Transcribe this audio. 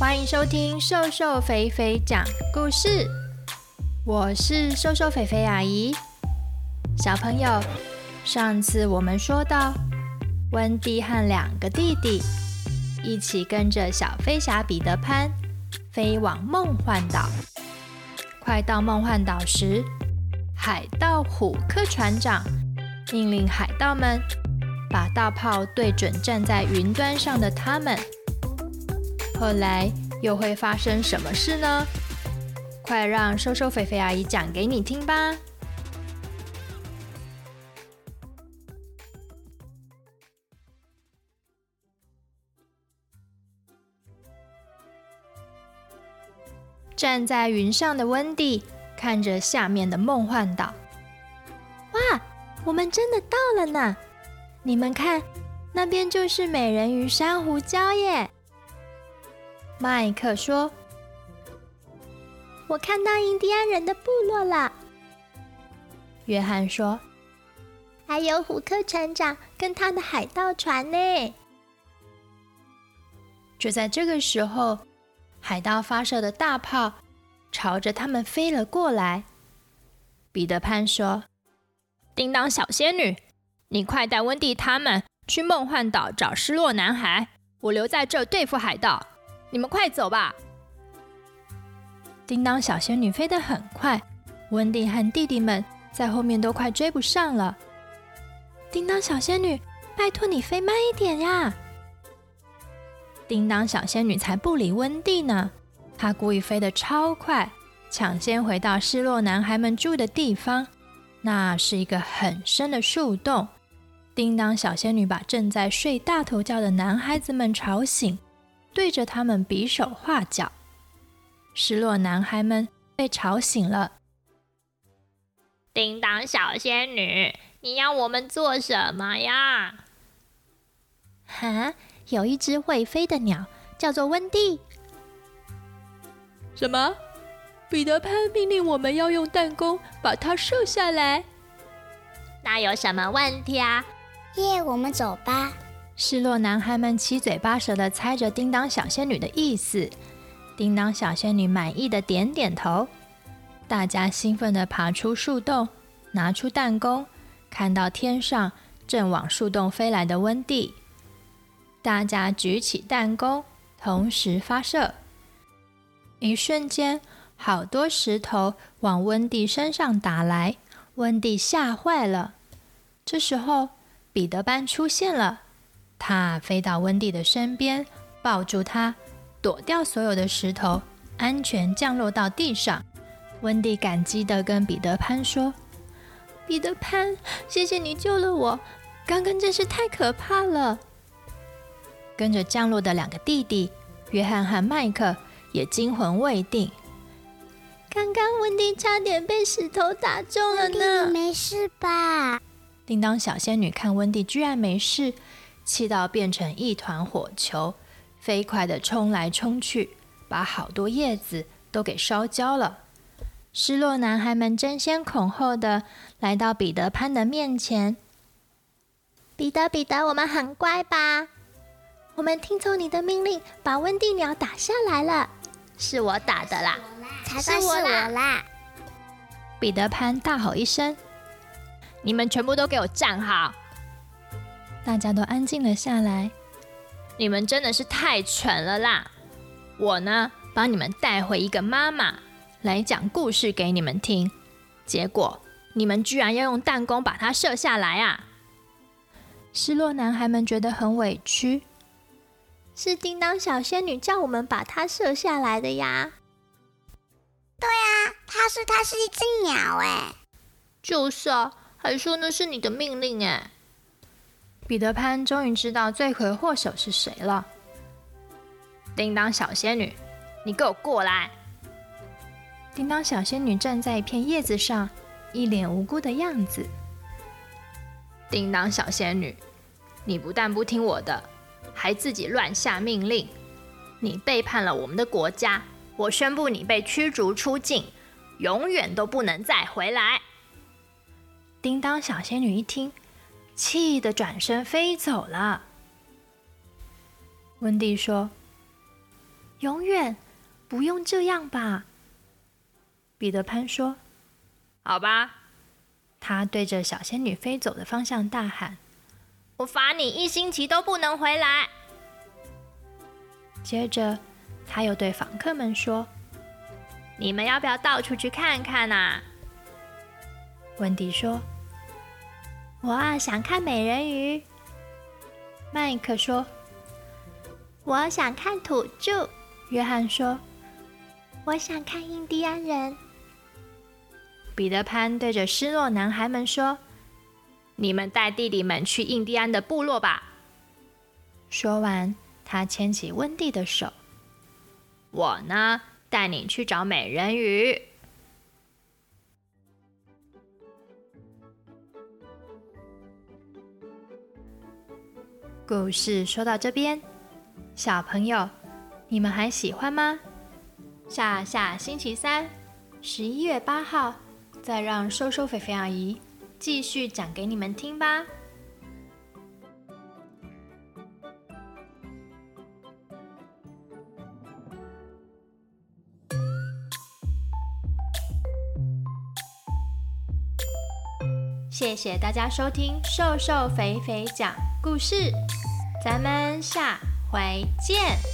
欢迎收听瘦瘦肥肥讲故事，我是瘦瘦肥肥阿姨。小朋友，上次我们说到，温蒂和两个弟弟一起跟着小飞侠彼得潘飞往梦幻岛。快到梦幻岛时，海盗虎克船长命令海盗们把大炮对准站在云端上的他们。后来又会发生什么事呢？快让瘦瘦肥肥阿姨讲给你听吧！站在云上的温蒂看着下面的梦幻岛，哇，我们真的到了呢！你们看，那边就是美人鱼珊瑚礁耶！麦克说：“我看到印第安人的部落了。”约翰说：“还有虎克船长跟他的海盗船呢。”就在这个时候，海盗发射的大炮朝着他们飞了过来。彼得潘说：“叮当小仙女，你快带温蒂他们去梦幻岛找失落男孩，我留在这对付海盗。”你们快走吧！叮当小仙女飞得很快，温蒂和弟弟们在后面都快追不上了。叮当小仙女，拜托你飞慢一点呀！叮当小仙女才不理温蒂呢，她故意飞得超快，抢先回到失落男孩们住的地方。那是一个很深的树洞。叮当小仙女把正在睡大头觉的男孩子们吵醒。对着他们比手画脚，失落男孩们被吵醒了。叮当小仙女，你要我们做什么呀？哈，有一只会飞的鸟，叫做温蒂。什么？彼得潘命令我们要用弹弓把它射下来。那有什么问题啊？耶，我们走吧。失落男孩们七嘴八舌的猜着叮当小仙女的意思，叮当小仙女满意的点点头。大家兴奋地爬出树洞，拿出弹弓，看到天上正往树洞飞来的温蒂。大家举起弹弓，同时发射。一瞬间，好多石头往温蒂身上打来，温蒂吓坏了。这时候，彼得班出现了。他飞到温蒂的身边，抱住她，躲掉所有的石头，安全降落到地上。温蒂感激地跟彼得潘说：“彼得潘，谢谢你救了我，刚刚真是太可怕了。”跟着降落的两个弟弟约翰和麦克也惊魂未定。刚刚温蒂差点被石头打中了呢，你没事吧？叮当小仙女看温蒂居然没事。气到变成一团火球，飞快地冲来冲去，把好多叶子都给烧焦了。失落男孩们争先恐后的来到彼得潘的面前。彼得，彼得，我们很乖吧？我们听从你的命令，把温蒂鸟打下来了。是我打的啦，才算是我啦！彼得潘大吼一声：“你们全部都给我站好！”大家都安静了下来。你们真的是太蠢了啦！我呢，帮你们带回一个妈妈来讲故事给你们听，结果你们居然要用弹弓把它射下来啊！失落男孩们觉得很委屈。是叮当小仙女叫我们把它射下来的呀。对啊，她说它是一只鸟哎。就是啊，还说那是你的命令哎。彼得潘终于知道罪魁祸首是谁了。叮当小仙女，你给我过来！叮当小仙女站在一片叶子上，一脸无辜的样子。叮当小仙女，你不但不听我的，还自己乱下命令，你背叛了我们的国家。我宣布你被驱逐出境，永远都不能再回来。叮当小仙女一听。气得转身飞走了。温蒂说：“永远不用这样吧？彼得潘说：“好吧。”他对着小仙女飞走的方向大喊：“我罚你一星期都不能回来。”接着，他又对房客们说：“你们要不要到处去看看啊？”温迪说：“我啊想看美人鱼。”麦克说：“我想看土著。”约翰说：“我想看印第安人。”彼得潘对着失落男孩们说：“你们带弟弟们去印第安的部落吧。”说完，他牵起温蒂的手。我呢，带你去找美人鱼。故事说到这边，小朋友，你们还喜欢吗？下下星期三，十一月八号，再让瘦瘦肥肥阿姨继续讲给你们听吧。谢谢大家收听瘦瘦肥肥讲故事，咱们下回见。